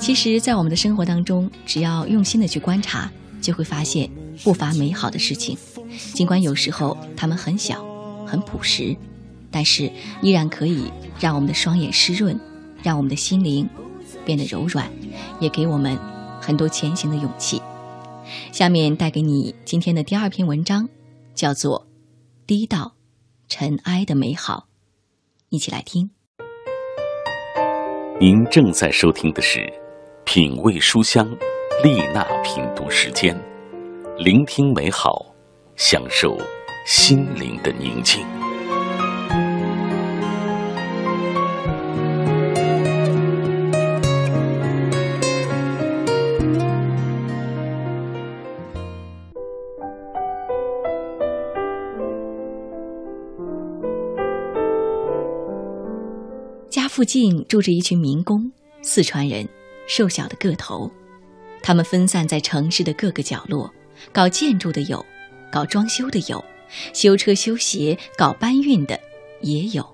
其实，在我们的生活当中，只要用心的去观察，就会发现不乏美好的事情。尽管有时候它们很小、很朴实，但是依然可以让我们的双眼湿润，让我们的心灵变得柔软，也给我们很多前行的勇气。下面带给你今天的第二篇文章，叫做《低到尘埃的美好》，一起来听。您正在收听的是《品味书香》丽娜品读时间，聆听美好，享受心灵的宁静。家附近住着一群民工，四川人，瘦小的个头。他们分散在城市的各个角落，搞建筑的有，搞装修的有，修车修鞋、搞搬运的也有。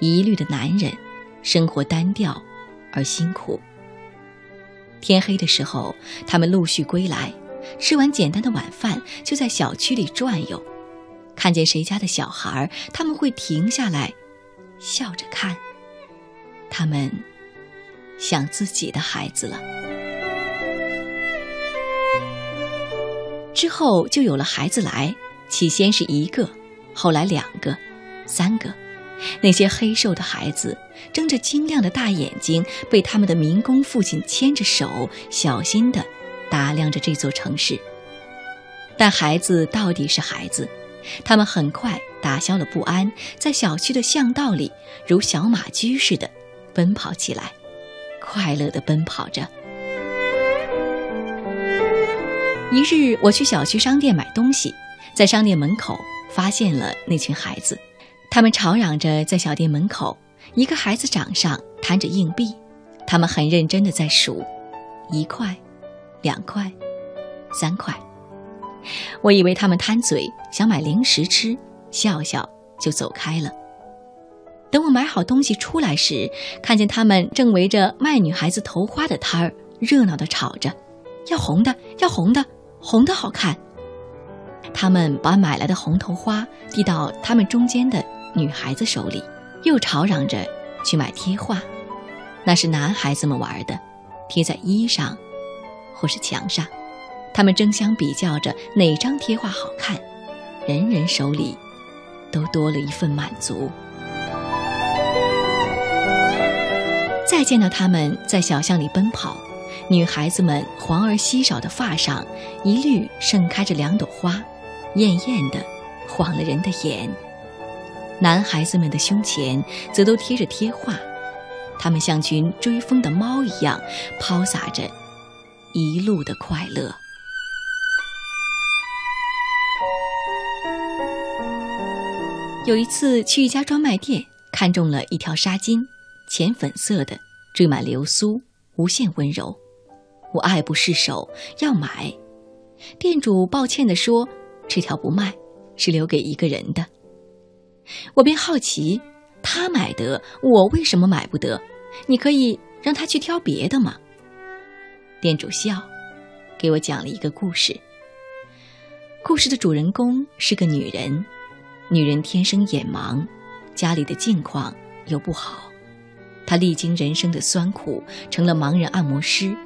一律的男人，生活单调而辛苦。天黑的时候，他们陆续归来，吃完简单的晚饭，就在小区里转悠。看见谁家的小孩，他们会停下来，笑着看。他们像自己的孩子了。之后就有了孩子来，起先是一个，后来两个，三个。那些黑瘦的孩子睁着晶亮的大眼睛，被他们的民工父亲牵着手，小心地打量着这座城市。但孩子到底是孩子，他们很快打消了不安，在小区的巷道里如小马驹似的。奔跑起来，快乐的奔跑着。一日，我去小区商店买东西，在商店门口发现了那群孩子，他们吵嚷着在小店门口，一个孩子掌上摊着硬币，他们很认真的在数，一块，两块，三块。我以为他们贪嘴，想买零食吃，笑笑就走开了。等我买好东西出来时，看见他们正围着卖女孩子头花的摊儿热闹地吵着，要红的，要红的，红的好看。他们把买来的红头花递到他们中间的女孩子手里，又吵嚷着去买贴画，那是男孩子们玩的，贴在衣上或是墙上。他们争相比较着哪张贴画好看，人人手里都多了一份满足。再见到他们在小巷里奔跑，女孩子们黄而稀少的发上一律盛开着两朵花，艳艳的，晃了人的眼。男孩子们的胸前则都贴着贴画，他们像群追风的猫一样抛洒着一路的快乐。有一次去一家专卖店，看中了一条纱巾。浅粉色的，缀满流苏，无限温柔。我爱不释手，要买。店主抱歉地说：“这条不卖，是留给一个人的。”我便好奇，他买得，我为什么买不得？你可以让他去挑别的吗？店主笑，给我讲了一个故事。故事的主人公是个女人，女人天生眼盲，家里的境况又不好。她历经人生的酸苦，成了盲人按摩师。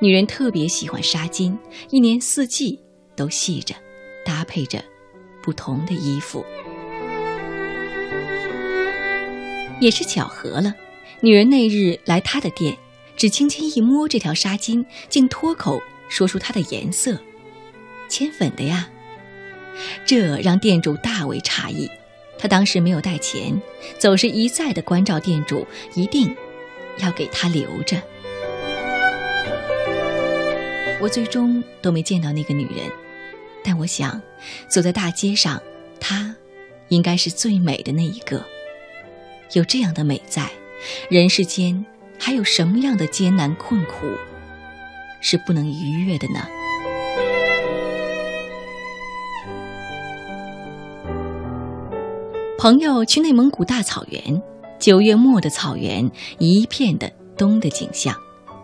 女人特别喜欢纱巾，一年四季都系着，搭配着不同的衣服。也是巧合了，女人那日来她的店，只轻轻一摸这条纱巾，竟脱口说出它的颜色：铅粉的呀。这让店主大为诧异。他当时没有带钱，走时一再的关照店主，一定要给他留着。我最终都没见到那个女人，但我想，走在大街上，她应该是最美的那一个。有这样的美在，人世间还有什么样的艰难困苦是不能逾越的呢？朋友去内蒙古大草原，九月末的草原，一片的冬的景象，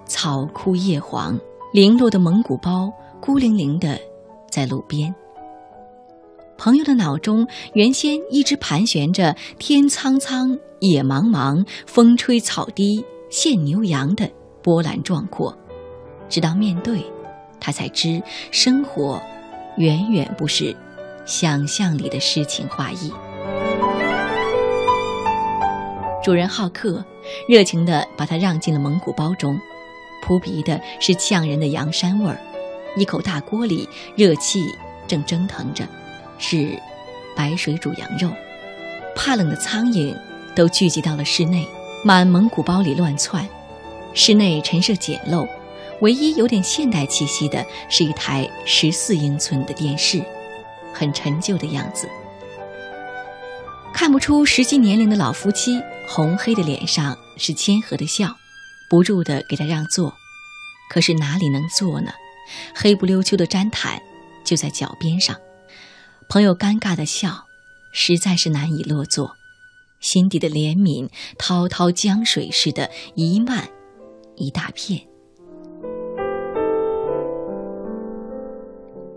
草枯叶黄，零落的蒙古包孤零零的在路边。朋友的脑中原先一直盘旋着“天苍苍，野茫茫，风吹草低见牛羊”的波澜壮阔，直到面对，他才知生活远远不是想象里的诗情画意。主人好客，热情地把他让进了蒙古包中，扑鼻的是呛人的羊膻味儿，一口大锅里热气正蒸腾着。是白水煮羊肉，怕冷的苍蝇都聚集到了室内，满蒙古包里乱窜。室内陈设简陋，唯一有点现代气息的是一台十四英寸的电视，很陈旧的样子。看不出实际年龄的老夫妻，红黑的脸上是谦和的笑，不住的给他让座。可是哪里能坐呢？黑不溜秋的毡毯就在脚边上。朋友尴尬的笑，实在是难以落座，心底的怜悯滔滔江水似的一漫一大片。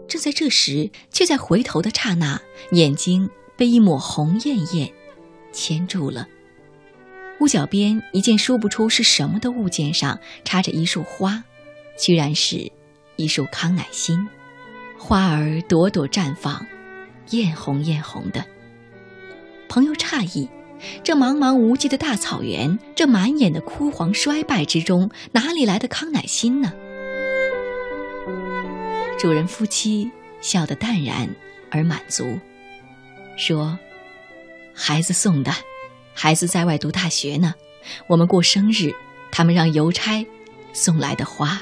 正在这时，却在回头的刹那，眼睛被一抹红艳艳牵住了。屋角边一件说不出是什么的物件上插着一束花，居然是一束康乃馨，花儿朵朵绽放。艳红艳红的，朋友诧异：这茫茫无际的大草原，这满眼的枯黄衰败之中，哪里来的康乃馨呢？主人夫妻笑得淡然而满足，说：“孩子送的，孩子在外读大学呢。我们过生日，他们让邮差送来的花。”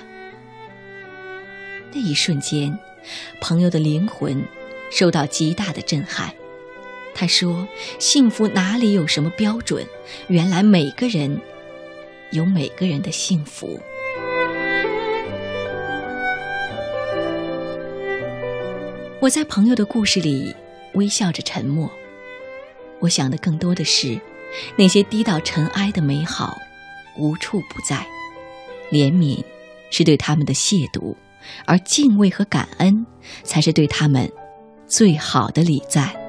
那一瞬间，朋友的灵魂。受到极大的震撼，他说：“幸福哪里有什么标准？原来每个人有每个人的幸福。”我在朋友的故事里微笑着沉默。我想的更多的是，那些低到尘埃的美好无处不在。怜悯是对他们的亵渎，而敬畏和感恩才是对他们。最好的礼赞。